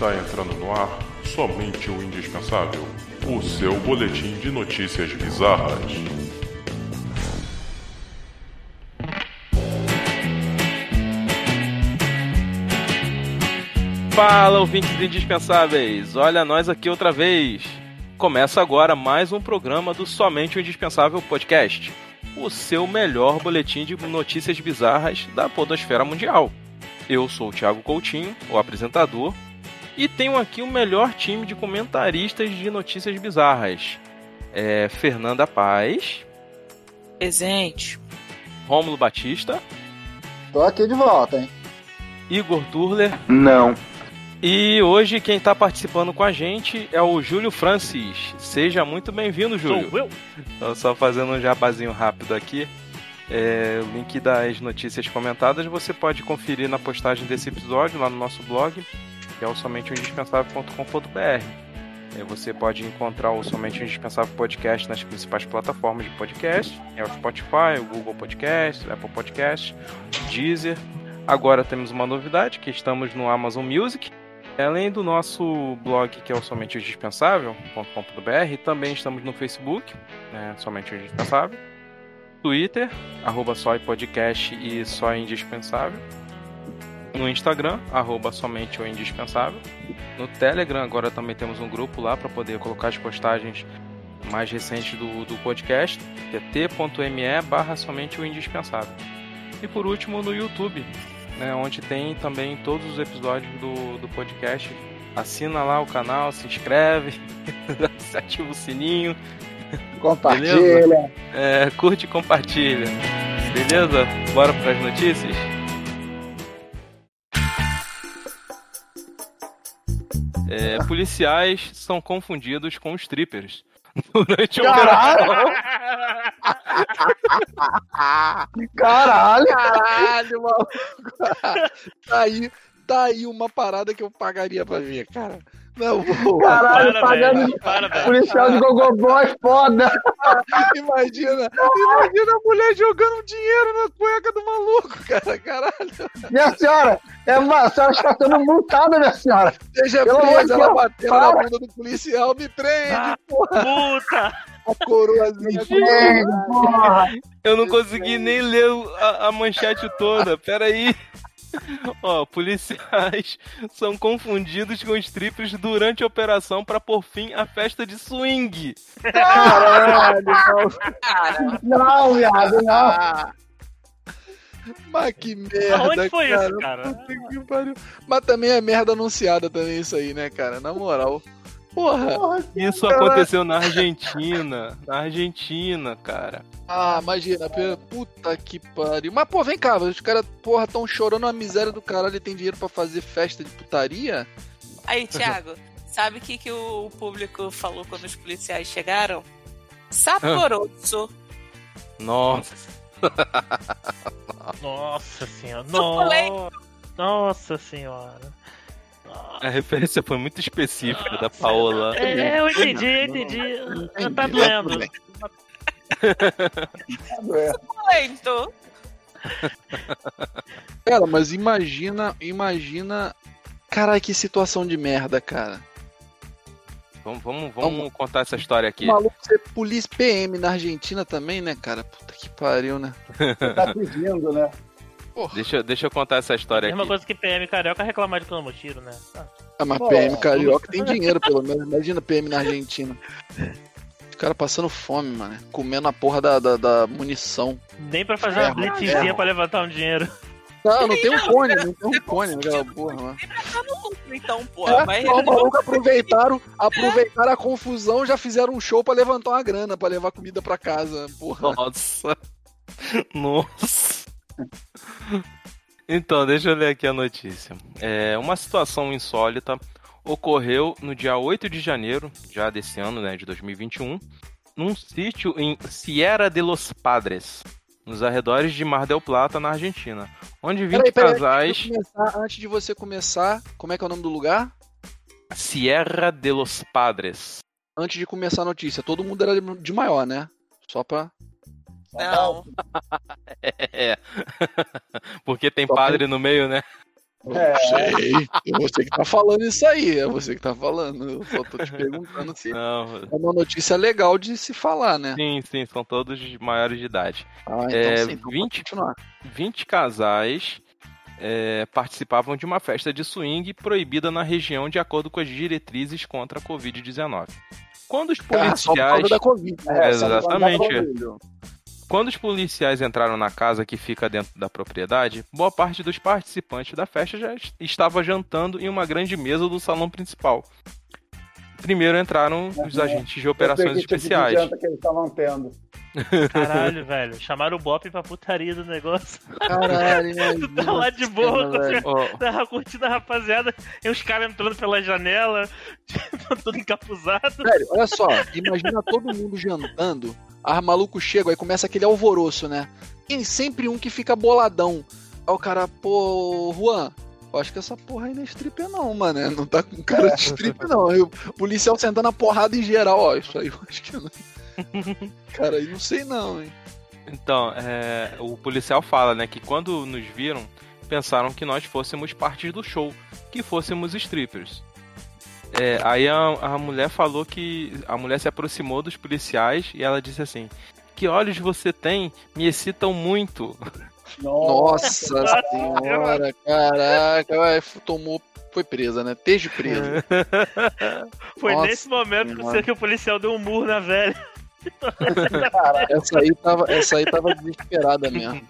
Está entrando no ar somente o indispensável o seu boletim de notícias bizarras. Fala, ouvintes indispensáveis! Olha nós aqui outra vez! Começa agora mais um programa do Somente o Indispensável Podcast, o seu melhor boletim de notícias bizarras da podosfera mundial. Eu sou o Thiago Coutinho, o apresentador, e tenho aqui o melhor time de comentaristas de notícias bizarras. É Fernanda Paz. Presente. Rômulo Batista. Tô aqui de volta, hein? Igor Turler. Não. E hoje quem está participando com a gente é o Júlio Francis. Seja muito bem-vindo, Júlio. Sou eu. Então, só fazendo um jabazinho rápido aqui. É, o link das notícias comentadas você pode conferir na postagem desse episódio lá no nosso blog, que é o somente indispensável.com.br. É, você pode encontrar o Somente Indispensável Podcast nas principais plataformas de podcast, é o Spotify, o Google Podcast, Apple Podcast, Deezer. Agora temos uma novidade, que estamos no Amazon Music. Além do nosso blog, que é o somente indispensável.com.br, também estamos no Facebook, né, somente indispensável, Twitter, arroba só podcast e só indispensável, no Instagram, arroba somente o indispensável, no Telegram agora também temos um grupo lá para poder colocar as postagens mais recentes do, do podcast, que é t.me barra somente o indispensável. E por último no YouTube, né, onde tem também todos os episódios do, do podcast. Assina lá o canal, se inscreve, ativa o sininho. Compartilha. É, curte e compartilha. Beleza? Bora para as notícias? É, policiais são confundidos com strippers durante a operação. Caralho! Caralho, maluco. Tá aí, tá aí uma parada que eu pagaria pra ver, cara. Não, vou. Caralho, Parabéns, pagando parabéns. policial de gogoboy, foda! Imagina, imagina a mulher jogando dinheiro na cueca do maluco, cara. Caralho. Minha senhora, é uma, a senhora está sendo multada, minha senhora! Seja Pelo presa, ela Deus, batendo para. na bunda do policial, me prende, Ah. porra. Puta! A coroazinha. Ei, porra! Eu não consegui nem ler a, a manchete toda. Pera Ó, policiais são confundidos com strippers durante a operação para pôr fim à festa de swing. Caralho. Cara, Não, viado, não! Ah. Mas que merda, Aonde foi cara. isso, cara? Mas também é merda anunciada também isso aí, né, cara? Na moral. Porra. Porra, Isso aconteceu na Argentina. Na Argentina, cara. Ah, imagina. Puta que pariu. Mas, pô, vem cá. Os caras, porra, tão chorando a miséria do caralho e tem dinheiro pra fazer festa de putaria? aí, Thiago, sabe o que, que o público falou quando os policiais chegaram? Saporoso. Nossa. Nossa senhora. Nossa senhora. A referência foi muito específica da Paola. É, eu entendi, eu entendi. Tá doendo. Suculento. Cara, mas imagina, imagina. Caralho, que situação de merda, cara. Vamos, vamos, vamos contar essa história aqui. O maluco ser polícia PM na Argentina também, né, cara? Puta que pariu, né? Você tá pedindo, né? Porra. Deixa, eu- deixa eu contar essa história Mesma aqui. coisa que PM carioca reclamar de tomar tiro, né? Ah, Ah, mas Pô, PM carioca tem dinheiro, pelo menos. Imagina PM na Argentina. Os caras passando fome, mano. Comendo a porra da, da, da munição. Nem pra fazer uma Ferro, blitzzinha ferro. pra levantar um dinheiro. Não, não tem um cone, não tem um cone naquela porra, mano. No lucro, então, pô. É, Mas os malucos aproveitaram, aproveitaram a confusão já fizeram um show pra levantar uma grana, pra levar comida pra casa, porra. Nossa. Nossa. Então, deixa eu ler aqui a notícia. É, uma situação insólita ocorreu no dia 8 de janeiro, já desse ano, né, de 2021, num sítio em Sierra de los Padres, nos arredores de Mar del Plata, na Argentina, onde 20 Peraí, peraí, casais... antes de, você começar, antes de você começar, como é que é o nome do lugar? Sierra de los Padres. Antes de começar a notícia, todo mundo era de- de maior, né? Só pra. Não. É. Porque tem Só padre no meio, né? É. Sei. É você que tá falando isso aí. É você que tá falando. Eu só tô te perguntando se Não, é uma notícia legal de se falar, né? sim, sim, são todos maiores de idade. Ah, então É, sim. Então 20 pode continuar. 20 casais é, participavam de uma festa de swing proibida na região de acordo com as diretrizes contra a Covid-19. Quando os Ah, só por causa policiais, da Covid. É, só Exatamente. Quando os policiais entraram na casa que fica dentro da propriedade, boa parte dos participantes da festa já est- estava jantando em uma grande mesa do salão principal. Primeiro entraram os agentes de operações tipo especiais. que eles estavam tendo. Caralho, velho. Chamaram o Bop pra putaria do negócio. Caralho, imagina Tu tá lá de boa, cena, velho. Ó, Tava curtindo a rapaziada. E os caras entrando pela janela, todo encapuzado. Velho, olha só, imagina todo mundo jantando, as malucos chegam, aí começa aquele alvoroço, né? Tem sempre um que fica boladão. Aí o cara, pô, Juan, eu acho que essa porra aí não é stripper não, mano. Não tá com cara de stripper não. Aí o policial sentando a porrada em geral, ó, isso aí eu acho que não. Cara, aí não sei não, hein. Então, é, o policial fala, né, que quando nos viram, pensaram que nós fôssemos parte do show, que fôssemos strippers. É, aí a, a mulher falou que a mulher se aproximou dos policiais e ela disse assim: Que olhos você tem? Me excitam muito. Nossa senhora, caraca, ué, tomou, foi presa, né? Esteja presa. Foi Nossa nesse momento senhora. que o policial deu um murro na velha. Essa aí tava, essa aí tava desesperada mesmo.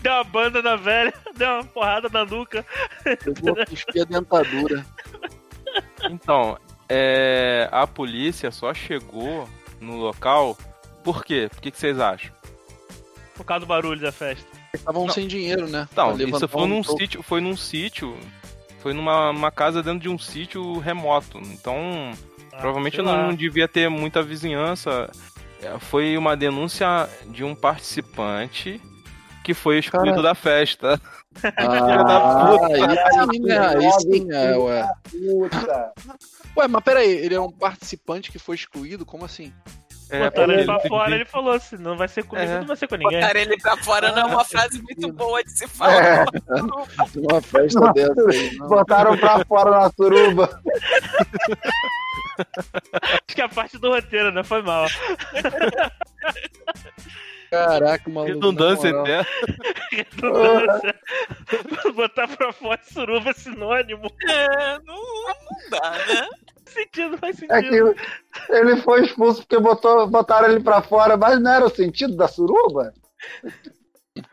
Deu uma banda na velha, deu uma porrada na nuca. Eu vou cuspir a dentadura. Então, é, a polícia só chegou no local. Por quê? Por que, que vocês acham? Por causa do barulho da festa. Estavam Não. sem dinheiro, né? Então, Pra isso foi um num sítio, foi num sítio, foi numa uma casa dentro de um sítio remoto. Então, provavelmente não, não devia ter muita vizinhança. É, Foi uma denúncia de um participante que foi excluído da festa. Ah, puta. aí sim, é, ué. Puta. Ué, mas peraí, ele é um participante que foi excluído? Como assim? É, Botaram ele pra fora, ele falou assim: não vai ser comigo, É. não vai ser com ninguém. Botar ele pra fora não é uma frase muito boa de se falar. Uma festa dessa aí. Não. Botaram pra fora na suruba. Acho que é a parte do roteiro, né? Foi mal. Caraca, maluco. redundância na moral. até. Botar pra fora suruba é sinônimo. É, não, não dá, né? Faz sentido, faz É sentido. que ele foi expulso porque botou, botaram ele pra fora, mas não era o sentido da suruba?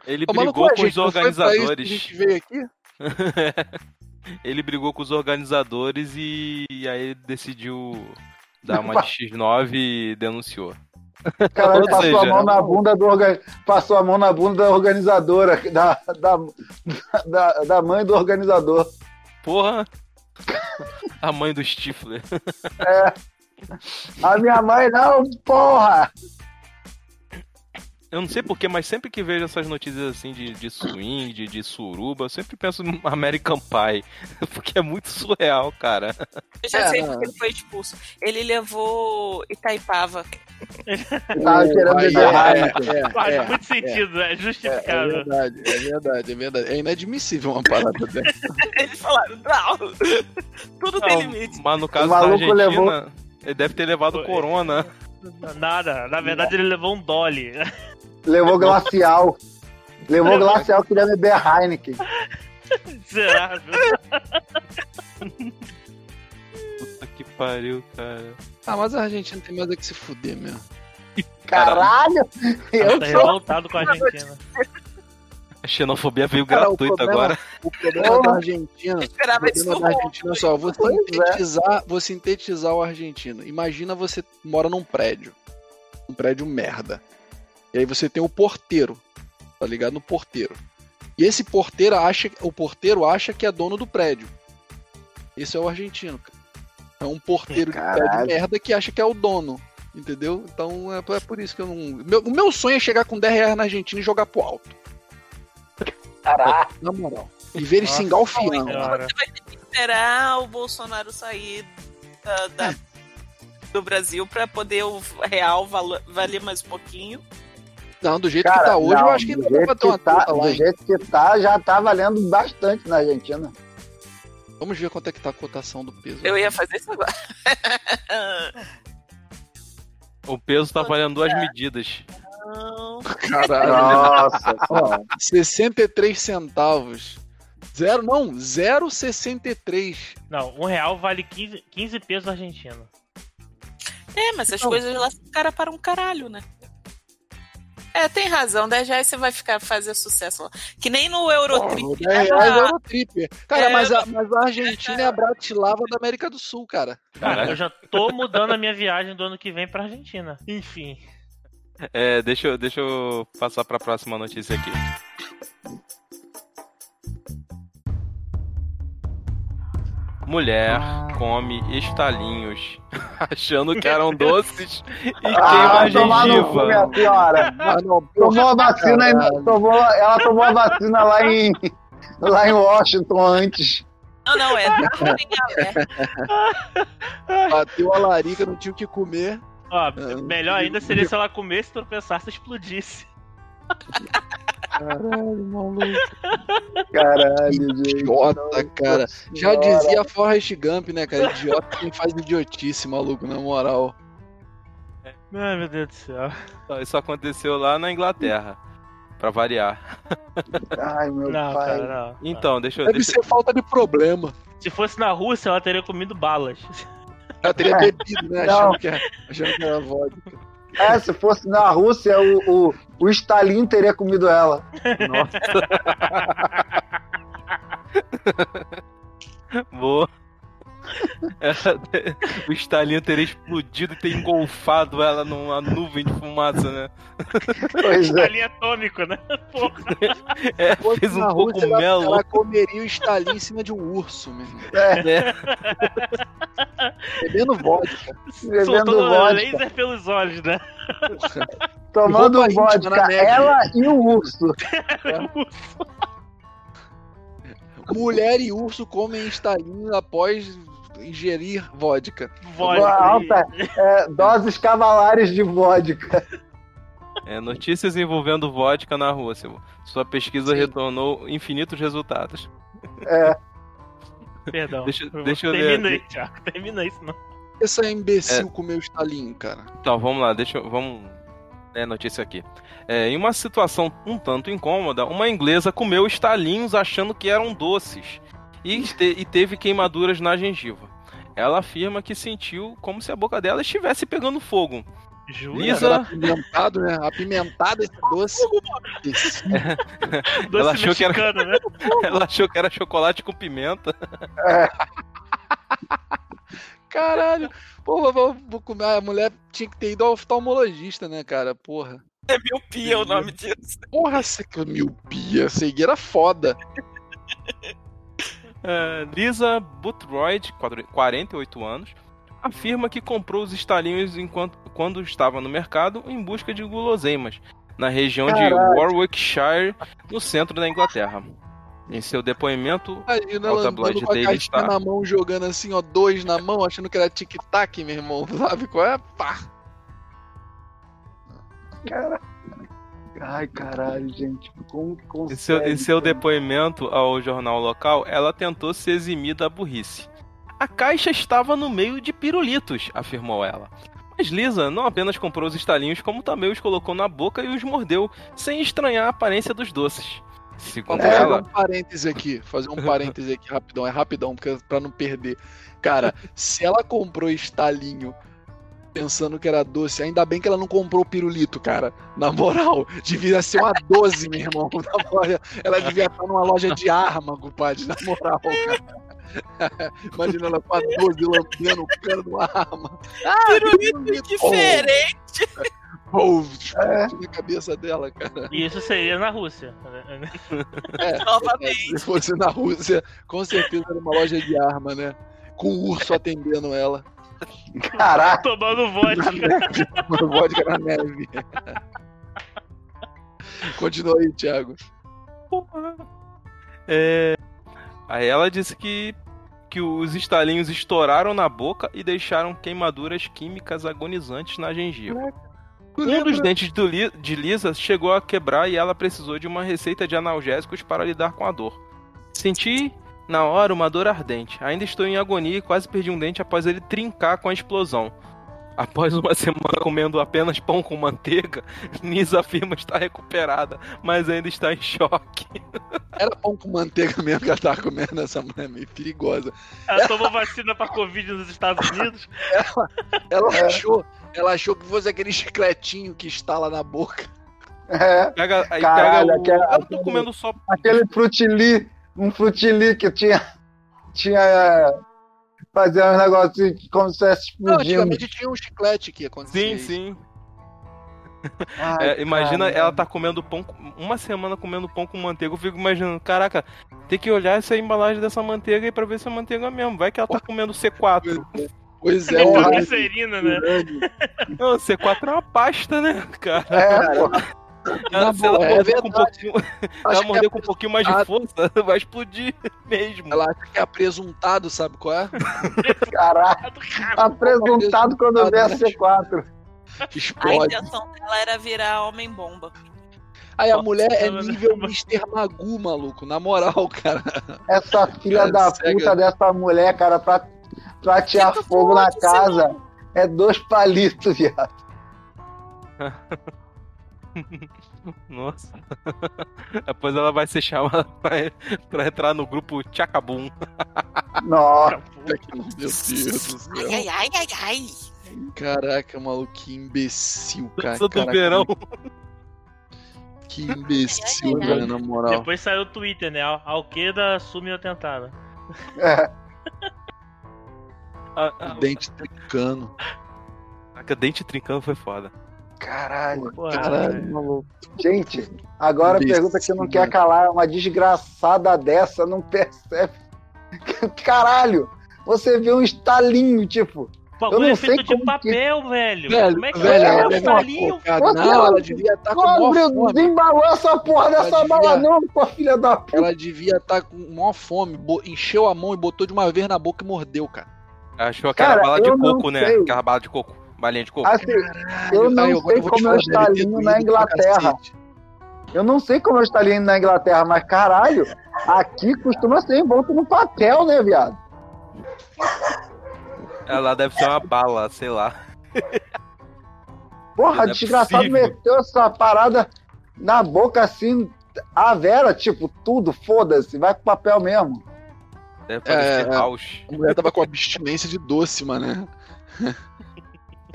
Ele Ô, brigou com os não foi pra isso que A organizadores. gente veio aqui? Ele brigou com os organizadores e, e aí ele decidiu dar uma de X9 e denunciou. Cara Ou passou seja, a mão na bunda do orga... passou a mão na bunda da organizadora, da, da, da, da mãe do organizador. Porra! A mãe do Stifler. A minha mãe não, porra! Eu não sei porquê, mas sempre que vejo essas notícias assim de, de swing, de, de suruba, eu sempre penso em American Pie. Porque é muito surreal, cara. Eu já É, sei não. porque ele foi expulso. Ele levou Itaipava. Tava querendo beber é, é, Faz é, muito sentido, é, é, é justificável. verdade, é verdade, é verdade. É inadmissível uma parada dessa. Eles falaram, não, tudo tem Não, limite. mas no caso O da maluco Argentina, levou- ele deve ter levado Foi. corona. Nada, na verdade ele levou um dolly. Levou glacial. Levou glacial, queria beber Heineken. Será? Puta que pariu, cara. Ah, mas a Argentina tem mais é que se fuder mesmo. Caralho! Eu tá sou revoltado com a Argentina. A xenofobia veio Cara, o gratuita problema- agora. O problema da Argentina. Eu O esperava isso problema da Argentina é só, vou Pois é. sintetizar, vou sintetizar o argentino. Imagina você mora num prédio. Um prédio merda. E aí você tem o porteiro. Tá ligado? No porteiro. E esse porteiro acha, o porteiro acha que é dono do prédio. Esse é o argentino, cara. É um porteiro de prédio merda que acha que é o dono. Entendeu? Então é, é por isso que eu não. Meu- o meu sonho é chegar com 10 reais na Argentina e jogar pro alto. Caralho! Na moral. E ver eles se engalfiando. Você vai ter que esperar o Bolsonaro sair da- da- do Brasil para poder o real valer mais um pouquinho. Não, do jeito Cara, que tá hoje, não, eu acho que do ainda dá pra ter uma que tá, do hein? jeito que tá, já tá valendo bastante na Argentina. Vamos ver quanto é que tá a cotação do peso. Eu ia fazer isso agora. O peso tá valendo duas medidas. Não. Caralho. Nossa, Ó, 63 centavos. Zero, não, 0,63. Não, um real vale 15, 15 pesos argentinos. É, mas as Não. coisas lá são cara para um caralho, né? É, tem razão, 10 reais você vai ficar fazer sucesso lá. Que nem no Eurotrip. Né? 10 reais é Eurotrip. Cara, É, mas, a, mas a Argentina é a Bratislava da América do Sul, cara. Cara, eu já tô mudando a minha viagem do ano que vem pra Argentina. Enfim. É, deixa, eu- deixa eu passar pra próxima notícia aqui. Mulher come estalinhos achando que eram doces e queima Ah, a no cu, gengiva. minha senhora. Ah, não, Tomou a vacina, em- tomou, ela tomou a vacina lá em, lá em Washington antes. Não, não, é. Bateu a larica, não tinha o que comer. Ó, Ah, melhor ainda seria se ela comesse, tropeçasse e explodisse. Caralho, maluco. Caralho, gente. Idiota, cara. Já dizia Forrest Gump, né, cara? Idiota quem faz idiotice, maluco, na moral. Ai, meu Deus do céu. Isso aconteceu lá na Inglaterra. Pra variar. Ai, meu Não, pai. cara, não. Então, deixa eu. Deve Deixa... ser falta de problema. Se fosse na Rússia, ela teria comido balas. Ela teria bebido, né? Não. Achando que, era, achando que era vodka. É, se fosse na Rússia, o, o, o Stalin teria comido ela. Boa. Ela- o Stalin teria explodido e ter engolfado ela numa nuvem de fumaça, né? Pois é. Ali atômico, né? Porra. É, fez um pouco Rússia, ela, melo. ela comeria o Stalin em cima de um urso, meu irmão. É, né? Bebendo vodka. bebendo Soltando vodka, laser pelos olhos, né? tomando roupa íntima vodka, na neve. ela e o urso. Mulher e urso comem Stalin após ingerir vodka. Vodka. Alta, é, doses cavalares de vodka. É, notícias envolvendo vodka na Rússia. Sua pesquisa Sim. retornou infinitos resultados. É, Perdão. Deixa- deixa eu ler Termina aí, aqui. Thiago. Termina isso, não. Essa imbecil comeu Stalin, cara. Então, vamos lá, deixa eu. Vamos. É, notícia aqui. É, em uma situação um tanto incômoda, uma inglesa comeu estalinhos achando que eram doces e, este- e teve queimaduras na gengiva. Ela afirma que sentiu como se a boca dela estivesse pegando fogo. Jura? Lisa- apimentado, né? Apimentado esse doce. Doce Ela achou que era- né? Ela achou que era chocolate com pimenta. Caralho. Porra, vou, vou comer. A mulher tinha que ter ido ao oftalmologista, né, cara? Porra. É miopia o nome disso. Porra, essa que miopia, cegueira foda. É, Lisa Boothroyd, 48 anos, afirma que comprou os estalinhos enquanto, quando estava no mercado em busca de guloseimas, na região de. Warwickshire, no centro da Inglaterra. Em seu depoimento, Imagina ela tabloide Daily Star. na mão, jogando assim, ó, dois na mão, achando que era tic-tac, meu irmão. Sabe qual é? Pá. cara. Ai, caralho, gente. Como que em consegue? seu, em seu depoimento ao jornal local, ela tentou se eximir da burrice. A caixa estava no meio de pirulitos, afirmou ela. Mas Lisa não apenas comprou os estalinhos, como também os colocou na boca e os mordeu, sem estranhar a aparência dos doces. Segundo fazer ela, um parêntese aqui, fazer um parêntese aqui rapidão, é rapidão, porque pra não perder. Cara, se ela comprou estalinho pensando que era doce, ainda bem que ela não comprou pirulito, cara. Na moral, devia ser uma 12, meu irmão. Na moral, ela devia estar numa loja de arma, compadre, na moral, cara. Imagina ela com a 12 lambendo o cano de uma arma. Ah, Pirulito diferente. Pô, explode na cabeça dela, cara. E isso seria na Rússia. né? É, Novamente. Se fosse na Rússia, com certeza era uma loja de arma, né? Com o urso atendendo ela. Caraca, Tomando vodka. Tomando vodka na neve. Continua aí, Thiago. É, Aí ela disse que, que os estalinhos estouraram na boca e deixaram queimaduras químicas agonizantes na gengiva. Um dos dentes do Li- de Lisa chegou a quebrar e ela precisou de uma receita de analgésicos para lidar com a dor. Senti na hora uma dor ardente. Ainda estou em agonia e quase perdi um dente após ele trincar com a explosão. Após uma semana comendo apenas pão com manteiga, Nisa afirma estar recuperada, mas ainda está em choque. Era pão com manteiga mesmo que ela tava comendo, essa mulher é meio perigosa. Ela tomou vacina pra Covid nos Estados Unidos. Ela É. achou, ela achou que fosse aquele chicletinho que estala na boca. É, Pega, aí Caralho, pega o... aquela- Eu tô comendo só aquele frutili, um frutili que tinha. Tinha. é, Fazia um negócio como se estivesse Não, explodindo. antigamente tinha um chiclete que acontecia. Sim, sim. Ai, É, imagina cara. ela tá comendo pão, uma semana comendo pão com manteiga. Eu fico imaginando, caraca, tem que olhar essa embalagem dessa manteiga aí pra ver se é manteiga mesmo. Vai que ela tá comendo C4. Pois é, É glicerina, né? Não, C4 é uma pasta, né, cara? É, pô. Ela- se ela é morder com um pouquinho, ela morder é com um pouquinho mais de força, vai explodir mesmo. Ela acha que é apresuntado, sabe qual é? Caralho, Cara, apresentado quando vê a C4. A Explode. intenção dela era virar homem-bomba. Aí a mulher é nível. Mr. Magu, maluco. Na moral, cara. Essa filha Cara, da cega. puta dessa mulher, cara, pra, pra atear Fica fogo na casa, é dois palitos, viado. Nossa. Depois ela vai ser chamada pra, pra entrar no grupo Tchacabum. Nossa, Meu Deus do céu. Ai, ai, ai, ai. Caraca, maluco, que imbecil, cara. Dança do verão. Que imbecil, Ai, ai, ai. velho, na moral. Depois saiu o Twitter, né? Al- Alqueda assume o atentado. é, A, a, Dente trincando. a dente trincando foi foda. Caralho. Pô, Caralho, maluco. Gente, agora a pergunta que não quer calar, uma desgraçada dessa não percebe. Caralho, você vê um estalinho, tipo, O bagulho eu não é feito sei de como papel, velho. Velho, Como é que velho, é ela um estalinho? Não, ela devia estar com mó fome. desembalou essa porra dessa devia- bala não, sua filha da puta. Ela devia estar com mó fome. bo- Encheu a mão e botou de uma vez na boca e mordeu, cara. Achou aquela Cara, bala de coco, né? Aquela bala de coco. Balinha de coco. Assim, eu não Ai, sei como é o falar, deve ter estalinho doído na Inglaterra. eu não sei como é o estalinho na Inglaterra, mas caralho, aqui costuma ser envolto no papel, né, viado? Ela deve ser uma bala, sei lá. Porra, é desgraçado possível. meteu essa parada na boca assim, a Vera, tipo, tudo, foda-se, vai com papel mesmo. Deve parecer É, é. house. A mulher tava com abstinência de doce, mano.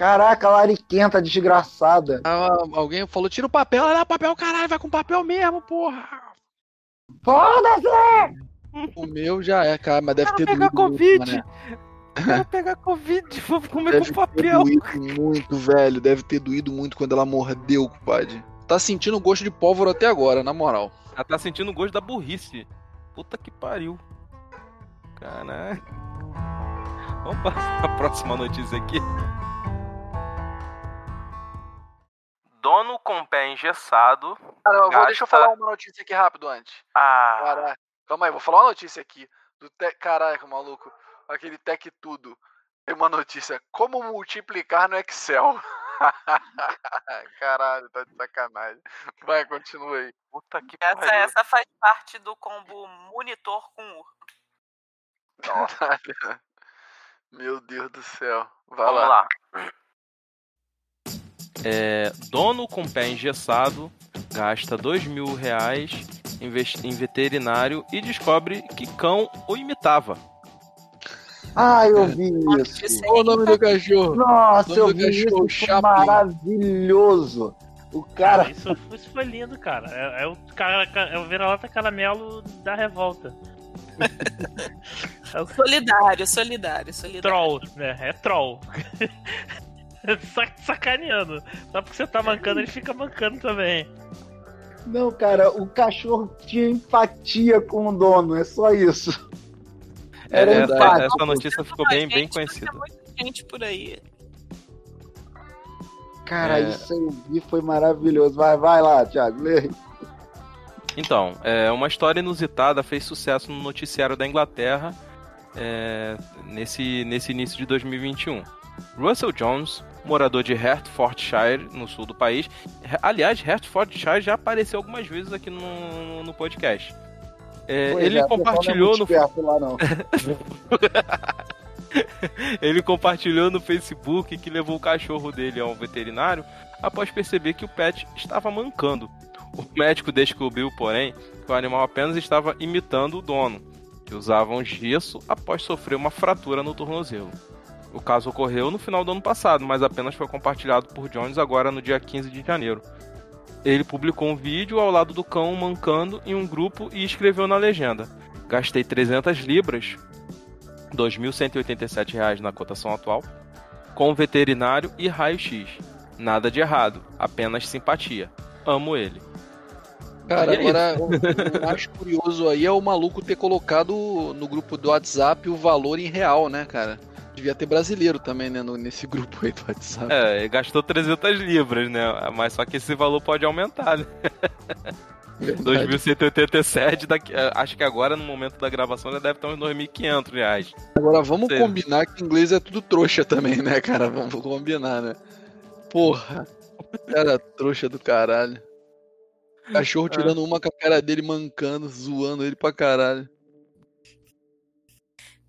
Caraca, lariquenta, desgraçada. Ah, alguém falou, tira o papel, ela, papel, caralho, vai com papel mesmo, porra. Foda-se! O meu já é, cara, mas deve ter pegar doído muito, Covid. mané. Quero pegar Covid, vou comer Deve com ter papel. doído muito, velho. Deve ter doído muito quando ela mordeu, compadre. Tá sentindo o gosto de pólvora até agora, na moral. Ela tá sentindo o gosto da burrice. Puta que pariu. Caralho. Vamos para a próxima notícia aqui. Com pé engessado. Cara, eu vou, Gasta- deixa eu falar uma notícia aqui rápido antes. Ah, Caraca, calma aí, vou falar uma notícia aqui. Do te... Caraca, maluco. Aquele Tech Tudo. Tem uma notícia. Como multiplicar no Excel? Caralho, tá de sacanagem. Vai, continua aí. puta que Essa, pariu. essa faz parte do combo monitor com U. Caralho. Meu Deus do céu. Vai Vamos lá. lá. É, dono com pé engessado gasta dois mil reais em veterinário e descobre que cão o imitava. Ah, eu vi Nossa, isso. Qual o nome do cachorro? Nossa, eu vi cachorro, isso, Chaplin. maravilhoso. O Cara, cara, isso, isso foi lindo, cara. É, é o, cara, é o vira-lata caramelo da revolta. é o Solidário, solidário, solidário. troll, né? É troll. Sac- Sacaneando. Só porque você tá mancando, ele fica mancando também. não, cara, o cachorro tinha empatia com o dono, é só isso. É, Era essa, empático. essa notícia ficou bem, bem conhecida. Gente por aí. Cara, É. isso eu vi, foi maravilhoso. Vai, vai lá, Thiago, lê. Então, é, uma história inusitada fez sucesso no noticiário da Inglaterra é, nesse, nesse início de 2021. Russell Jones, morador de Hertfordshire, no sul do país. Aliás, Hertfordshire já apareceu algumas vezes aqui no, no podcast. É, Pois ele é, compartilhou não no é perto lá, não. Ele compartilhou no Facebook que levou o cachorro dele ao veterinário após perceber que o pet estava mancando. O médico descobriu, porém, que o animal apenas estava imitando o dono, que usava um gesso após sofrer uma fratura no tornozelo. O caso ocorreu no final do ano passado, mas apenas foi compartilhado por Jones agora no dia 15 de janeiro. Ele publicou um vídeo ao lado do cão mancando em um grupo e escreveu na legenda: Gastei 300 libras 2.187 reais na cotação atual, com veterinário e raio-x. Nada de errado, apenas simpatia. Amo ele. Cara, é agora o, o mais curioso aí é o maluco ter colocado no grupo do WhatsApp o valor em real, né, cara? Devia ter brasileiro também, né, no- nesse grupo aí do WhatsApp. É, ele gastou 300 libras, né? Mas só que esse valor pode aumentar, né? Verdade. 2.187, daqui, é, acho que agora, no momento da gravação, já deve estar uns 2.500 reais. Agora vamos Sei. combinar que inglês é tudo trouxa também, né, cara? Vamos combinar, né? Porra. Cara trouxa do caralho. Cachorro É. tirando uma com a cara dele, mancando, zoando ele pra caralho.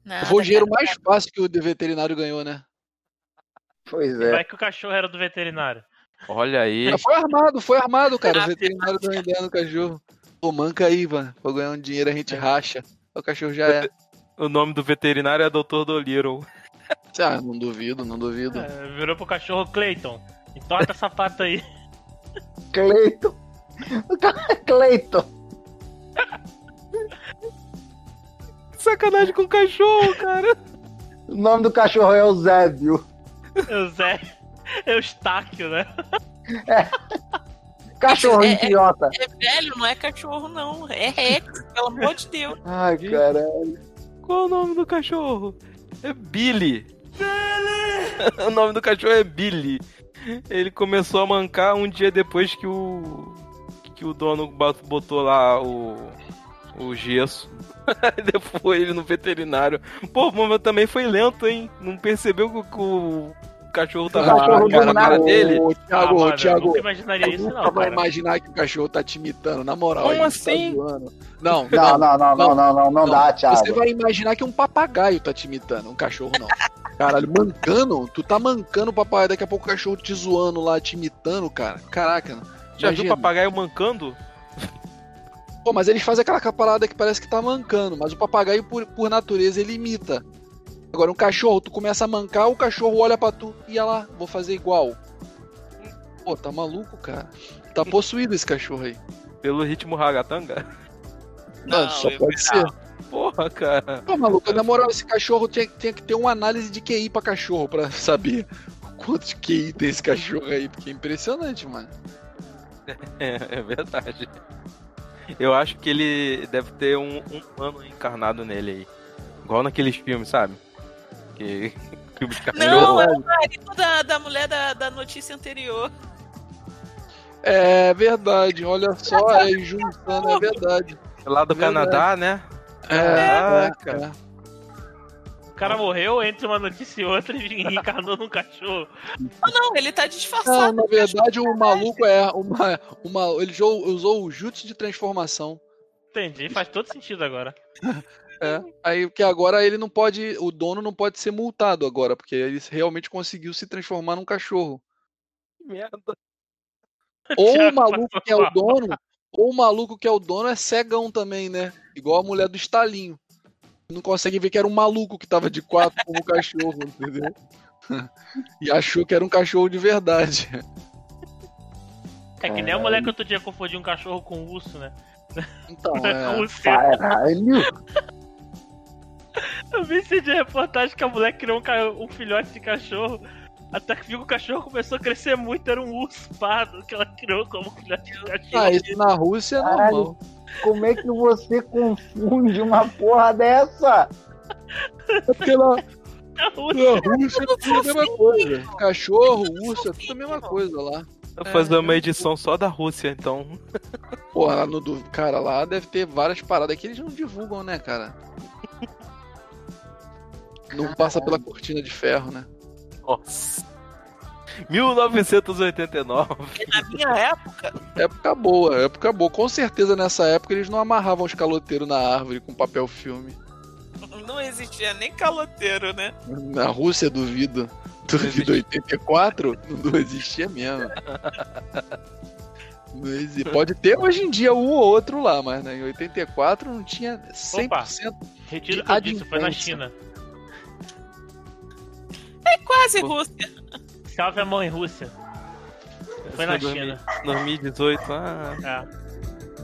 Nada, Foi o dinheiro mais fácil que o veterinário ganhou, né? Pois é. Vai que o cachorro era do veterinário. Olha aí. Foi armado, foi armado, cara. O veterinário deu uma ideia no cachorro. Pô, manca aí, mano. Pra ganhar um dinheiro a gente racha. O cachorro já é. O nome do veterinário é Dr. Dolittle. Ah, não duvido, não duvido. É, virou pro cachorro Clayton. Entorta essa pata aí. Cara é Cleiton. Sacanagem com o cachorro, cara. O nome do cachorro é Eusébio. Zé. Eustáquio, né? Cachorro É, é- idiota. É velho, não é cachorro, não. É Rex, pelo amor de Deus. Ai, caralho. Qual o nome do cachorro? É Billy. Billy! o nome do cachorro é Billy. Ele começou a mancar um dia depois que o que o dono bot- botou lá o o gesso. depois ele no veterinário. Pô, mas também foi lento, hein? Não percebeu que o, o cachorro tava O cachorro com a do cara dele? Ô, Ah, Thiago, ô, mano, eu Thiago. nunca imaginaria isso, nunca não, vai cara. imaginar que o cachorro tá te imitando, na moral. Como tá assim? zoando. Não, Não, não, não, não, não, não, não dá, Thiago. Você vai imaginar que um papagaio tá te imitando, um cachorro não. Caralho, mancando? Tu tá mancando o papagaio, daqui a pouco o cachorro te zoando lá, te imitando, cara. Caraca. Já viu o imagina. papagaio mancando? Pô, mas eles fazem aquela parada que parece que tá mancando, mas o papagaio, por, por natureza, ele imita. Agora, um cachorro, tu começa a mancar, o cachorro olha pra tu e olha lá, vou fazer igual. Pô, tá maluco, cara. Tá possuído esse cachorro aí. Pelo ritmo ragatanga? Não, Não, só pode ser. Porra, cara. Pô, maluco, na moral, esse cachorro tinha, tinha que ter uma análise de QI pra cachorro pra saber quanto de QI tem esse cachorro aí, porque é impressionante, mano. É, é verdade. Eu acho que ele deve ter um, um humano encarnado nele aí. Igual naqueles filmes, sabe? Que. Não, é o marido da, da mulher da, da notícia anterior. É verdade, olha só, é juntando, é verdade. Lá do Verdade. Canadá, né? É, Caraca. é, é. Cara morreu entre uma notícia e outra e reencarnou num cachorro. Não, não, ele tá Não, disfarçado. na verdade o maluco é uma, uma ele usou, usou o jutsu de transformação. Entendi, faz todo sentido agora. É. Aí que agora ele não pode, o dono não pode ser multado agora, porque ele realmente conseguiu se transformar num cachorro. Merda. Ou o maluco que é o dono, ou o maluco que é o dono é cegão também, né? Igual a mulher do estalinho. Não consegue ver que era um maluco que tava de quatro como cachorro, entendeu? E achou que era um cachorro de verdade. É que nem a mulher que outro dia confundiu um cachorro com um urso, né? Então, é. urso. Caralho. Eu vi esse de reportagem que a mulher criou um, ca- um filhote de cachorro. Até que viu que o cachorro começou a crescer muito, era um urso pardo que ela criou como filhote de cachorro. Ah, isso na Rússia é normal. Como é que você confunde uma porra dessa? É porque lá A urso. na Rússia é tudo a mesma coisa. Cachorro, urso, é tudo a mesma coisa lá. Vou fazer uma edição só da Rússia, então. Porra, lá no do. Cara, lá deve ter várias paradas que eles não divulgam, né, cara? Não passa pela cortina de ferro, né? Nossa. 1989. Na minha época, Época boa, época boa. Com certeza nessa época eles não amarravam os caloteiros na árvore com papel filme. não existia nem caloteiro, né? Na Rússia, duvido. Duvido 84? Não existia mesmo. Não Pode ter hoje em dia um ou outro lá, mas né, em 84 não tinha 100%. Retiro o De que eu disse, foi na. China. É quase. Rússia. Salve a mão em Rússia. Foi na Foi China. 2018, ah,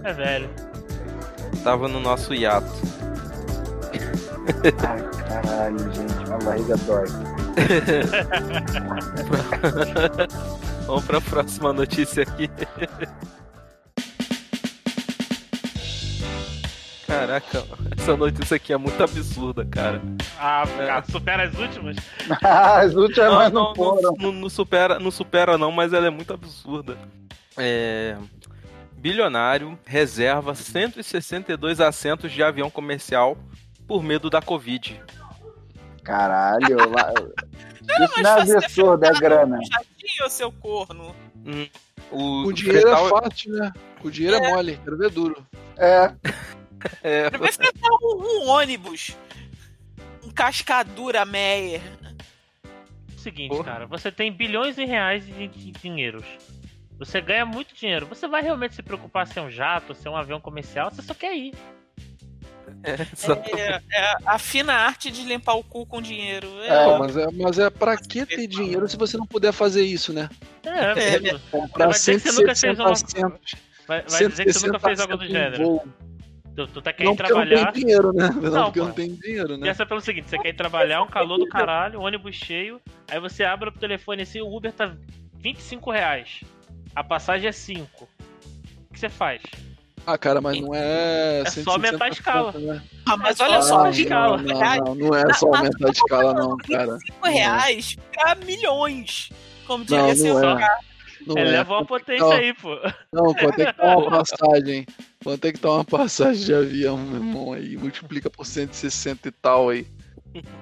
É. É velho. tava no nosso hiato. Ai, caralho, gente, minha barriga dói. Vamos pra próxima notícia aqui. Caraca, essa notícia aqui é muito absurda, cara. Ah, É. supera as últimas? As últimas mas não, foram. não, não supera, não supera não, mas ela é muito absurda. É, bilionário reserva 162 assentos de avião comercial por medo da Covid. Caralho, lá- isso mas não é absurdo, é grana. Chatinho, seu corno. Hum, o Com dinheiro fretar é fácil, né? Com dinheiro é, mole, quero ver duro. É, é, Vai fretar um, um ônibus. Um cascadura Meyer. Seguinte, Porra. cara, você tem bilhões de reais de, de dinheiros. Você ganha muito dinheiro. Você vai realmente se preocupar se é um jato, se é um avião comercial? Você só quer ir. é, só- É, é a fina arte de limpar o cu com dinheiro. É, É. Mas, é, mas é pra que ter dinheiro se você não puder fazer isso, né? É, É, mesmo. Comprar Vai dizer que você nunca fez 160 uma- assentos. Vai, vai dizer que você nunca 160 fez algo do gênero. voo. Tu, tu tá Não, querendo porque eu não trabalhar. tenho dinheiro, né? Não, Não, porque não tenho dinheiro, né? Pensa pelo seguinte, você quer ir trabalhar, um calor do caralho, um ônibus cheio, aí você abre o telefone assim, o Uber tá 25 reais. A passagem é 5. O que você faz? Ah, cara, mas não é. É só 160 aumentar a escala. né? Ah, mas É olha só só, gente, escala. Não, reais, não, não é só aumentar a escala, não, cara. 5 reais pra milhões. Como Não, diria seu não é. Eleva uma potência aí, pô. Não, quanto é que tá uma passagem? Quanto é que tá uma passagem de avião, meu irmão? Aí multiplica por 160 e tal aí.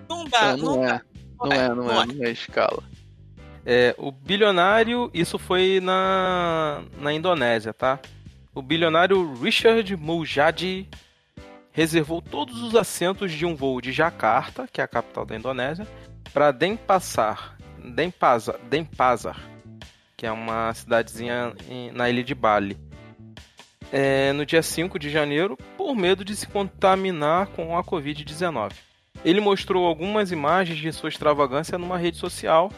Não dá, Não, não, não é. Não é, não não é, não é escala. É, o bilionário, isso foi na, na Indonésia, tá? O bilionário Richard Mujadi reservou todos os assentos de um voo de Jakarta, que é a capital da Indonésia, para Denpasar, Denpasar, Denpasar, que é uma cidadezinha em- na ilha de Bali. É, no dia 5 de janeiro, por medo de se contaminar com a Covid-19. Ele mostrou algumas imagens de sua extravagância numa rede social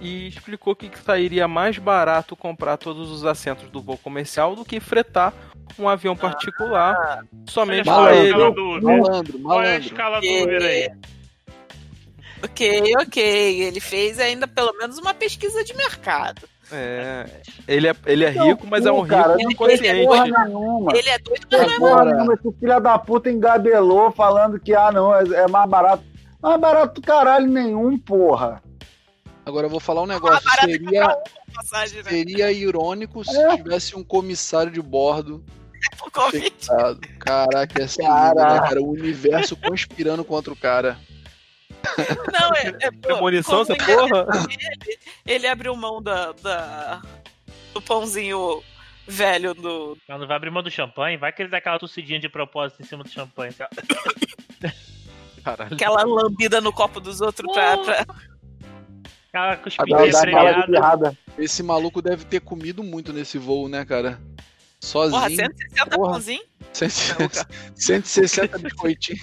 e explicou que sairia mais barato comprar todos os assentos do voo comercial do que fretar um avião particular somente Olha para a ele. Uber. Malandro, Qual é a malandro. escala do Uber aí? Ok, ok. Ele fez ainda pelo menos uma pesquisa de mercado. É, ele, é, ele é rico, mas é um rico cara, não inconsciente. Porra nenhuma. Ele é doido, mas não é Agora- esse filho da puta engabelou falando que, ah, não, é, é mais barato. Não é barato caralho nenhum, porra. Agora eu vou falar um negócio. barato é Seria, comprar passagem, né? seria irônico se É. tivesse um comissário de bordo Por Covid. infectado. Caraca, essa Caraca. cara, o universo conspirando contra o cara. Não, é. é pô, Premonição, essa porra? Ele, ele abriu mão da, da- do pãozinho velho do. Não, não vai abrir mão do champanhe, vai que ele dá aquela tossidinha de propósito em cima do champanhe. Caralho. aquela lambida no copo dos outros pra. pra- Aquela cuspidinha. Esse maluco deve ter comido muito nesse voo, né, cara? Porra, Sozinho. 160 Porra. pãozinho? 160 biscoitinhos.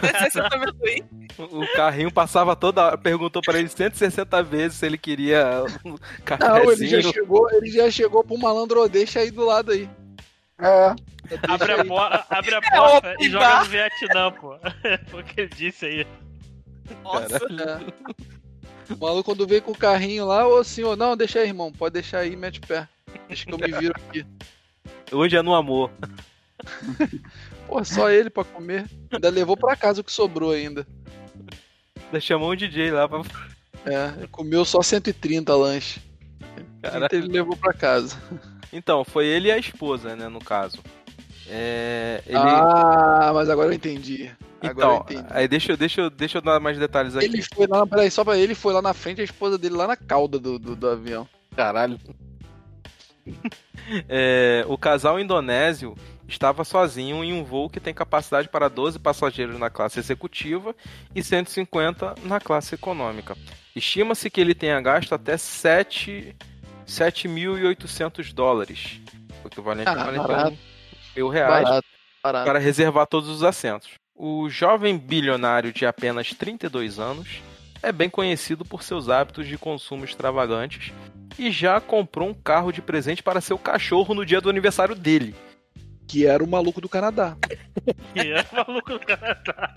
160 amendoim. O o carrinho passava toda hora, perguntou pra ele 160 vezes se ele queria um Não, ele já chegou, ele já chegou pro malandro, "Ô, deixa aí do lado aí. É. Abre a, po- abre a É, porta open e joga no Vietnã, pô. Foi o que ele disse aí. Nossa. É. O maluco quando veio com o carrinho lá, ô senhor, não, deixa aí, irmão, pode deixar aí, mete o pé. Deixa que eu me viro aqui. Hoje é no amor. Pô, só ele pra comer. Ainda levou pra casa o que sobrou ainda. Ainda chamou um DJ lá pra. É, comeu só 130 lanche. Caralho. Ele levou pra casa. Então, foi ele e a esposa, né, no caso. É, ele, Ah, mas agora eu entendi. Agora eu Então, entendi. aí deixa, eu- deixa, eu- deixa eu dar mais detalhes aqui. Ele foi lá, peraí, só pra ele foi lá na frente, a esposa dele lá na cauda do, do, do avião. Caralho. É, o casal indonésio estava sozinho em um voo que tem capacidade para 12 passageiros na classe executiva e 150 na classe econômica. Estima-se que ele tenha gasto até 7 7.800 dólares, o equivalente Ah, a 41 barato. mil reais, Barato, barato. para reservar todos os assentos. O jovem bilionário de apenas 32 anos é bem conhecido por seus hábitos de consumo extravagantes e já comprou um carro de presente para seu cachorro no dia do aniversário dele. Que era o maluco do Canadá. Que é o maluco do Canadá.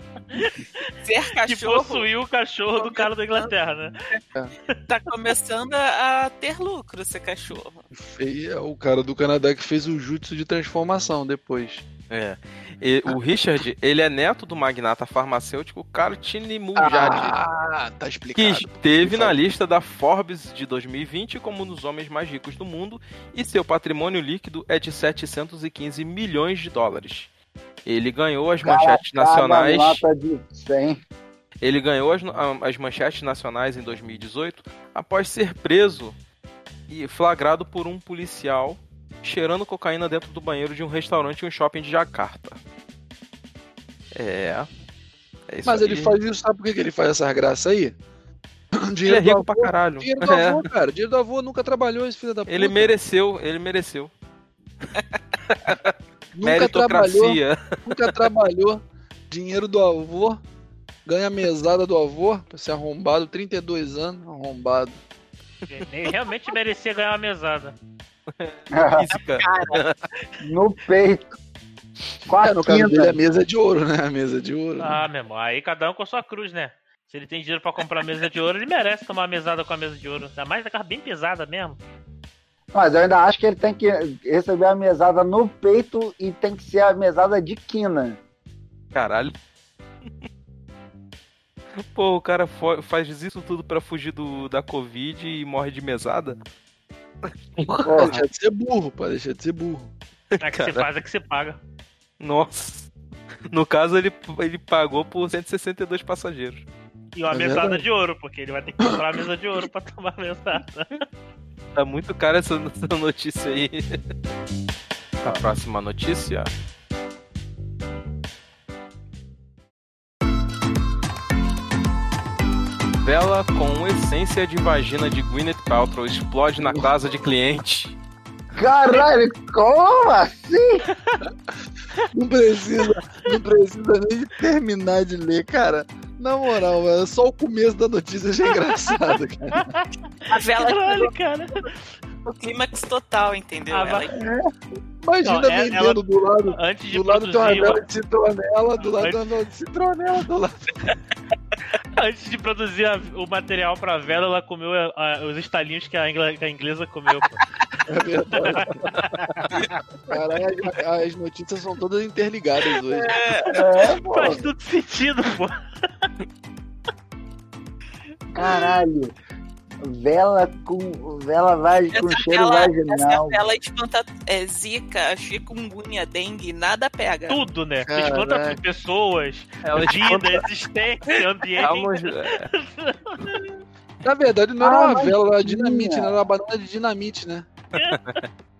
Ser Que cachorro possuiu o cachorro do cara da Inglaterra, né? tá começando a a ter lucro, ser cachorro. E é o cara do Canadá que fez o jutsu de transformação depois. É. E o Richard, ele é neto do magnata farmacêutico Kartini Muljad, Ah, tá que explicado. esteve na lista da Forbes de 2020 como um dos homens mais ricos do mundo e seu patrimônio líquido é de 715 milhões de dólares. Ele ganhou as manchetes nacionais. nota de 100. Ele ganhou as, as manchetes nacionais em 2018 após ser preso e flagrado por um policial cheirando cocaína dentro do banheiro de um restaurante em um shopping de Jacarta. É. É isso Mas aí. ele faz isso, sabe por que que ele faz essas graças aí? Ele é do rico avô, pra caralho. Dinheiro do É. avô, cara. Dinheiro do avô nunca trabalhou, esse filho da puta. Ele mereceu, ele mereceu. nunca trabalhou, Meritocracia. nunca trabalhou. Dinheiro do avô. Ganha mesada do avô. Pra ser arrombado, 32 anos, arrombado. Ele realmente merecia ganhar uma mesada. Física. no peito. A É, no caso dele é mesa de ouro, né? A mesa de ouro. né? Ah, meu irmão, aí cada um com a sua cruz, né? Se ele tem dinheiro pra comprar mesa de ouro, ele merece tomar uma mesada com a mesa de ouro. Ainda mais daquela bem pesada mesmo. Mas eu ainda acho que ele tem que receber a mesada no peito e tem que ser a mesada de quina. Caralho. Pô, o cara faz isso tudo pra fugir do, da Covid e morre de mesada? Deixa de ser burro, pô. Deixa de ser burro. É que você faz, é que você paga. Nossa. No caso, ele, ele pagou por 162 passageiros. E uma É mesada verdade. de ouro, porque ele vai ter que comprar a mesa de ouro pra tomar a mesada. Tá muito cara essa, essa notícia aí. A próxima notícia. Vela com essência de vagina de Gwyneth Paltrow explode na casa de cliente. Caralho, como assim? Não precisa, não precisa nem de terminar de ler, cara. Na moral, velho, só o começo da notícia já é engraçado, cara. A vela Caralho, cara. O clímax total, entendeu? Ah, vai- Ela- Imagina Não, é- vendendo do lado. Antes de Do lado tem uma produzir, vela de citronela, do lado Antes- tem uma de citronela, do lado. antes de produzir a- o material pra vela, ela comeu a- a- os estalinhos que a, ingla- que a inglesa comeu. pô. É verdade. Caralho, as notícias são todas interligadas hoje. É, pô. Faz tudo sentido, pô. Caralho. Vela com. Vela vai com cheiro vela, vaginal. essa vela espanta é, zika, chikungunya, dengue, nada pega. Tudo, né? Caraca. Espanta pessoas, Ela vida, existência, ambiente. Na verdade, não era Ah, uma mas vela, era dinamite, né? Era uma banana de dinamite, né?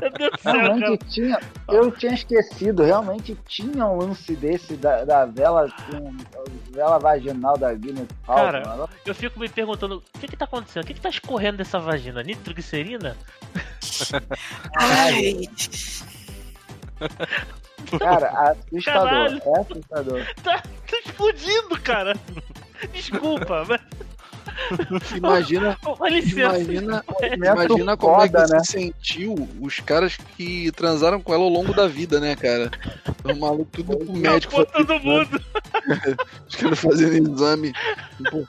Meu Deus do céu, cara. Realmente tinha. Eu tinha esquecido, realmente tinha um lance desse da, da vela com vela vaginal da Guinness Cara, Paltrow. Eu fico me perguntando, o que que tá acontecendo? O que que tá escorrendo dessa vagina? Nitroglicerina? Ai, Cara, assustador. Caralho. É assustador. Tá, tá explodindo, cara. Desculpa, mas... Imagina, Com licença. imagina, Movimento imagina como é foda, que né? se sentiu os caras que transaram com ela ao longo da vida, né, cara? O maluco tudo pro médico. Pô, fazendo todo mundo. Os caras fazendo exame. pô.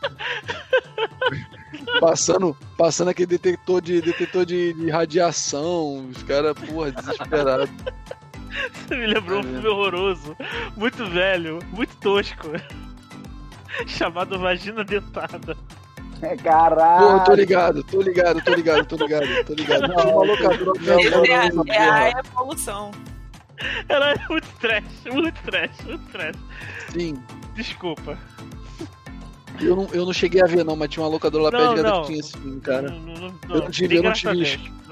Passando, passando aquele detector de detetor de, de radiação, os caras, porra, desesperados. Você me lembrou um É filme horroroso, muito velho, muito tosco. Chamado Vagina Dentada. É, Pô, Caralho. tô ligado, tô ligado, tô ligado, tô ligado, tô ligado. Tinha uma locadora Não, é, é a evolução. Ela é muito trash, muito trash, muito trash. Sim. Desculpa. Eu não, eu não cheguei a ver, não, mas tinha uma locadora lá Não, perto de casa não. que tinha esse filme, cara. Não, não, não, Eu não tive- eu não tive.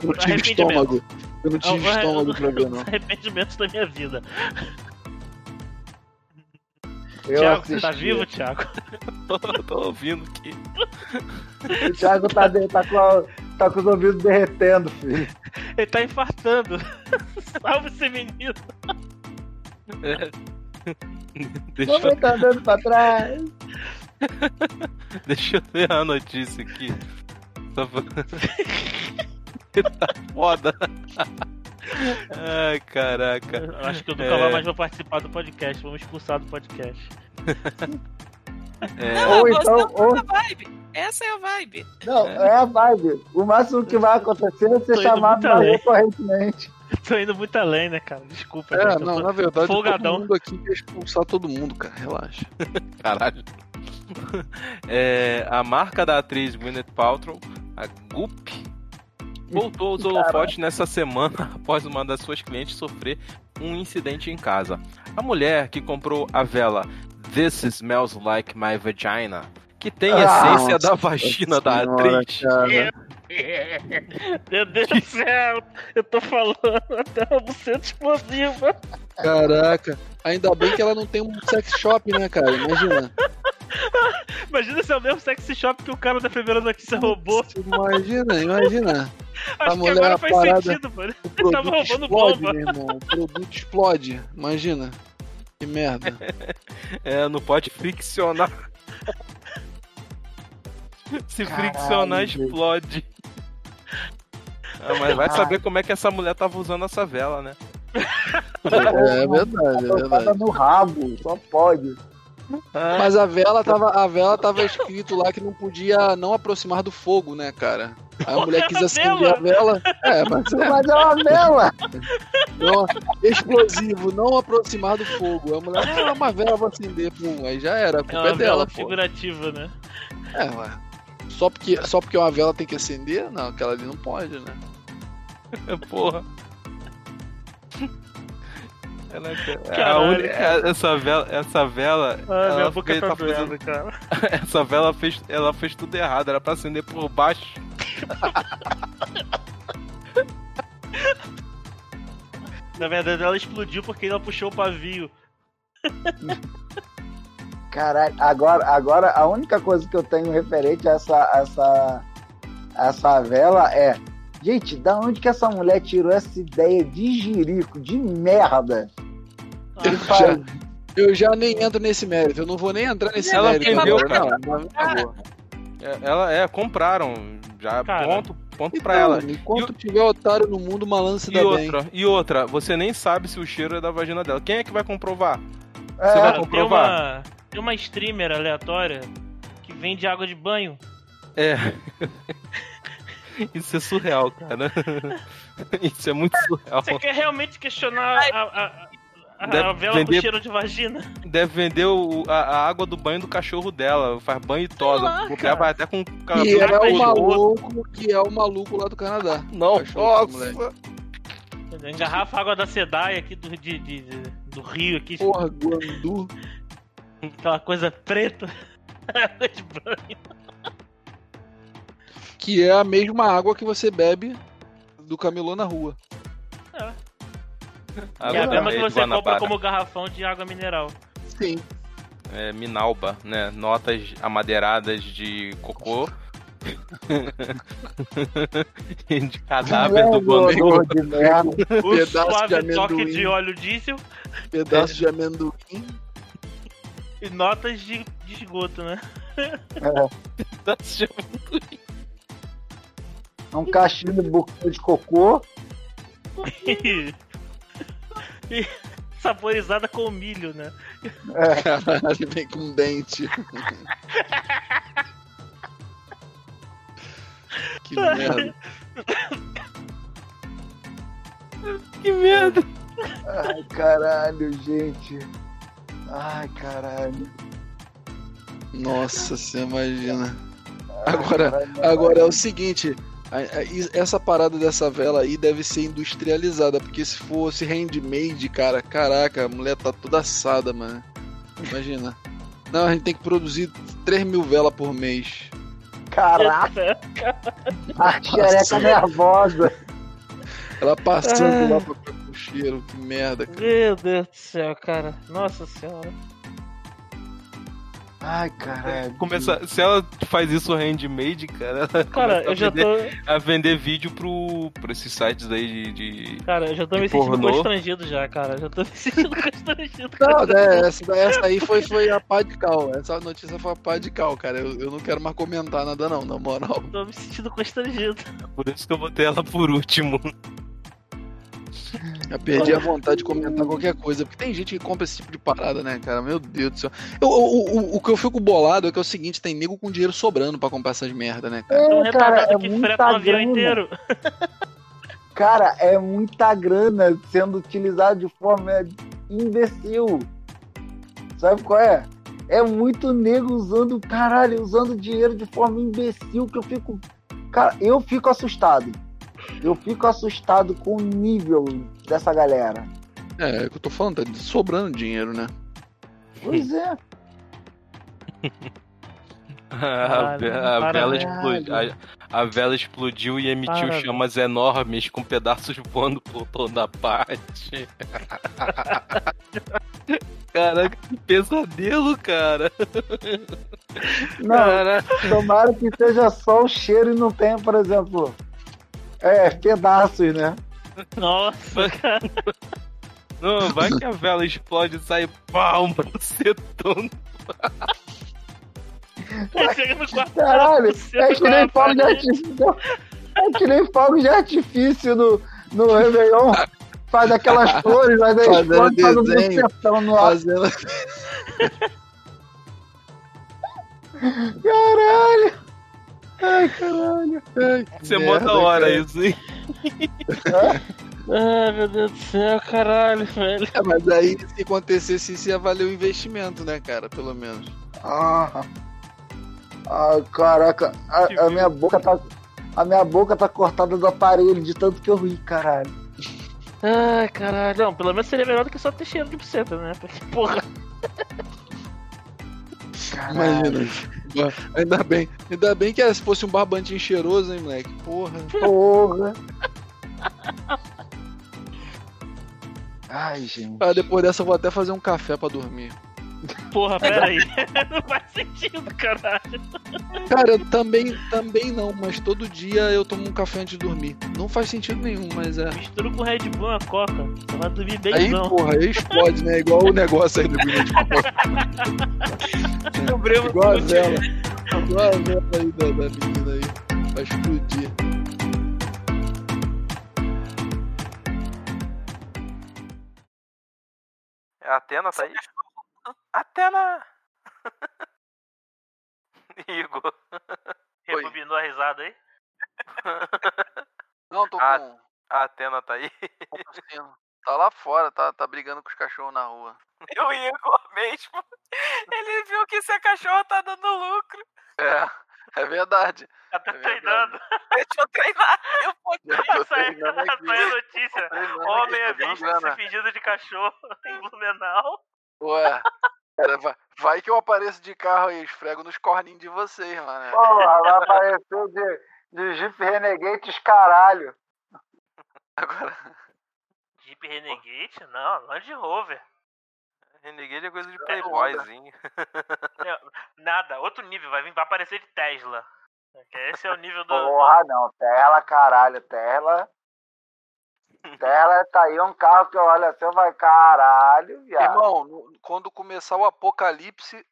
Eu não tive estômago. Eu não tive É o- estômago pra ver, não. Arrependimentos da minha vida. Eu Thiago, você tá vivo, Thiago? tô, tô ouvindo aqui. O Thiago tá, de- tá, com a- tá com os ouvidos derretendo, filho. Ele tá infartando. Salve esse menino. É. Deixa, eu- tá andando pra trás. deixa eu ver a notícia aqui. Só pra... tá foda. Ai, caraca. Eu acho que eu nunca É. mais vou participar do podcast. Vamos expulsar do podcast. É, Não, Ou então- ou- da vibe. Essa é a vibe. Não, é a vibe. O máximo que vai acontecer é ser chamado pra recorrentemente. Tô indo muito além, né, cara? Desculpa, É, gente. não, na verdade, folgadão. todo mundo aqui quer expulsar todo mundo, cara. Relaxa. Caralho. É, a marca da atriz Gwyneth Paltrow, a Goop, voltou aos holofotes nessa semana após uma das suas clientes sofrer um incidente em casa. A mulher que comprou a vela This Smells Like My Vagina, que tem a Ah, essência da vagina da atriz, cara. Meu Deus do céu, eu tô falando até uma buceta explosiva. Caraca. Ainda bem que ela não tem um sex shop, né, cara? Imagina. Imagina se é o mesmo sexy shop que o cara da primeira notícia roubou. Imagina, imagina. Acho que mulher agora faz parada- sentido, mano. O Ele tava produto roubando explode, bomba. meu irmão. O produto explode. Imagina. Que merda. é, não pode friccionar. Se Caralho, friccionar, gente. explode. Ah, mas vai saber como é que essa mulher tava usando essa vela, né? É, é verdade, é verdade. no rabo, só pode. Ah, Mas a vela tava, a vela tava escrito lá que não podia não aproximar do fogo, né, cara? Aí a mulher quis Era acender a vela. É, mas Mas é uma vela. não, explosivo, não aproximar do fogo. A mulher, ah, uma vela vou acender, pum, aí já era, a É culpa uma é dela, vela pô. figurativa, né? É, ué. Só porque, só porque uma vela tem que acender? Não, aquela ali não pode, né? Porra. Ela, é a Caralho, uni- essa vela, essa vela, Ah, minha ela fez- tá tá doendo, fazendo- cara. essa vela fez, ela fez tudo errado, era pra acender por baixo. Na verdade, ela explodiu porque ela puxou o pavio. Caralho, agora, agora a única coisa que eu tenho referente a essa, essa, essa vela é. Gente, da onde que essa mulher tirou essa ideia de jirico, de merda? Que faz- Eu já nem entro nesse mérito, eu não vou nem entrar nesse Ela mérito. vendeu, agora, cara. Não. É, Ela é, compraram, já Cara. ponto, ponto pra Então, ela. Enquanto tiver otário no mundo, o malandro se E dá bem. outra, e outra, você nem sabe se o cheiro é da vagina dela. Quem é que vai comprovar? É, Você vai Cara, tem comprovar? uma, tem uma streamer aleatória que vende água de banho. É. Isso é surreal, cara. Isso é muito surreal. Você quer realmente questionar a, a, a- a Deve vela vender- com cheiro de vagina? Deve vender o- a, a água do banho do cachorro dela. Faz banho e tosa. O cara. vai até com Que cabelo é o maluco, que é o maluco lá do Canadá. Não, Cachorro, nossa. Engarrafa a água da Sedai aqui do, de, de- de- do rio aqui, Porra, Guandu. aquela coisa preta. De banho. Que é a mesma água que você bebe do camelô na rua. É a mesma que de você compra como garrafão de água mineral. Sim. É, Minalba, né? Notas amadeiradas de cocô. de cadáver do odor de merda. O Pedaço de suave toque amendoim. de óleo diesel Pedaço de amendoim. e notas de, de esgoto, né? É um cachinho de buquê de cocô. E, e saborizada com milho, né? É, Caralho, vem com dente. que merda. Que merda! ai, caralho, gente. Ai, caralho. Nossa, você imagina. Agora-. Agora é o seguinte, Essa parada dessa vela aí deve ser industrializada, porque se fosse handmade, cara, caraca, a mulher tá toda assada, mano. Imagina. Não, a gente tem que produzir 3 mil velas por mês. Caraca, a xereca nervosa. Ela passando Ah. lá pra com cheiro, que merda, cara. Meu Deus do céu, cara. Nossa senhora. Ai, caralho. Começar, se ela faz isso handmade, cara, ela Cara, começa eu já a, vender, tô. a vender vídeo pro, pra esses sites aí de. de- Cara, eu já tô me sentindo pornô. constrangido já, cara. Já tô me sentindo constrangido. Não, né, essa, essa aí foi, foi a pá de cal. Essa notícia foi a pá de cal, cara. Eu, eu não quero mais comentar nada, não, na moral. Tô me sentindo constrangido. Por isso que eu botei ela por último. Já perdi a vontade de comentar qualquer coisa, porque tem gente que compra esse tipo de parada, né, cara? Meu Deus do céu. Eu- o, o, o que eu fico bolado é que é o seguinte: tem nego com dinheiro sobrando pra comprar essas merda, né, cara? Um É, cara, é que muita um avião grana. inteiro. Cara, é muita grana sendo utilizada de forma imbecil. Sabe qual é? É muito nego usando, caralho, usando dinheiro de forma imbecil que eu fico. Cara, eu fico assustado. Eu fico assustado com o nível dessa galera. É, é o que eu tô falando, tá sobrando dinheiro, né? Pois é. A, a vela explodiu, a, a vela explodiu e emitiu Para, chamas enormes com pedaços voando por toda parte. Caraca, que pesadelo, cara. Não, Cara, tomara que seja só o cheiro e não tenha, por exemplo, é, pedaços, né? Nossa, cara. não, vai que a vela explode e sai pau, um bucetão. Chega no quarto. Caralho, você é que nem tá fogo de parado. artifício. É que nem fogo de artifício no, no Réveillon. Faz aquelas flores, mas aí Fazendo explode faz um desenho. bucetão no ar. Fazendo. Caralho! Ai, caralho. Você Merda, monta a hora cara. isso, hein? Ai, meu Deus do céu, caralho, velho. É, mas aí, se acontecesse isso, ia valer o investimento, né, cara? Pelo menos. Ah, Ai, caraca. A, a minha boca tá. A minha boca tá cortada do aparelho de tanto que eu ri, caralho. Ai, caralho. Não, pelo menos seria melhor do que só ter cheiro de buceta, né? Porque, porra. Imagina. Ainda bem. Ainda bem que se fosse um barbantinho cheiroso, hein, moleque? Porra. Porra. Ai, gente. Ah, depois dessa eu vou até fazer um café pra dormir. Porra, pera aí. Não faz sentido, caralho. Cara, eu também, também não, mas todo dia eu tomo um café antes de dormir. Não faz sentido nenhum, mas é. Mistura com Red Bull e Coca. Vai dormir bem, Aí, não. porra, aí explode, né? Igual o negócio aí do Gwyneth Descobrimos Igual a tudo. vela. Igual a vela aí da, da menina aí. Vai explodir. A Atena tá aí? Atena! Igor. Rebobinou a risada aí? Não, tô Ah. com. A Atena tá aí? Tá lá fora, tá, tá brigando com os cachorros na rua. E o Igor mesmo. Ele viu que seu cachorro tá dando lucro. É, é verdade. Tá É treinando. Deixa eu treinar. Eu vou treinando aqui. saiu a notícia. Homem é visto se fingindo de cachorro em Blumenau. Ué, cara, vai, vai que eu apareço de carro aí, esfrego nos corninhos de vocês, mano. Porra, vai aparecer de, de Jeep Renegade caralho. Agora, Jeep Renegade? Não, Land Rover. Renegade é coisa de É playboyzinho. Nada, outro nível, vai vir, vai aparecer de Tesla. Esse é o nível do. Porra, não. Tesla, caralho. Tesla. Tesla tá aí um carro que eu olho assim, vai caralho, viado. irmão, quando começar o apocalipse,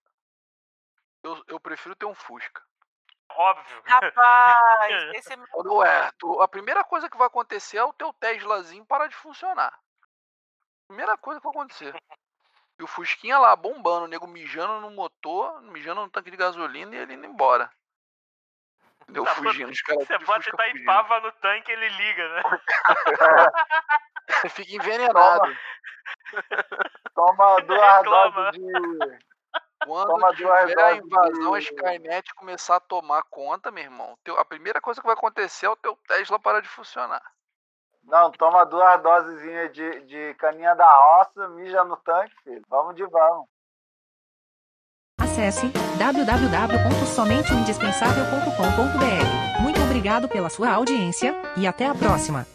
eu, eu prefiro ter um Fusca. Óbvio. Rapaz, esse é Quando é, tu- a primeira coisa que vai acontecer é o teu Teslazinho parar de funcionar. Primeira coisa que vai acontecer. E o Fusquinha lá bombando, o nego mijando no motor, mijando no tanque de gasolina e ele indo embora. Entendeu? Tá, fugindo. Os caras Você de bota fugindo. Itaipava no tanque ele liga, né? Você fica envenenado. Toma Ainda duas doses de. Quando Toma duas tiver a invasão, a de- Skynet começar a tomar conta, meu irmão, teu- a primeira coisa que vai acontecer é o teu Tesla parar de funcionar. Não, toma duas dosezinhas de, de caninha da roça, mija no tanque, filho. Vamos de vamos. Acesse www.somenteoindispensável.com.br. Muito obrigado pela sua audiência e até a próxima.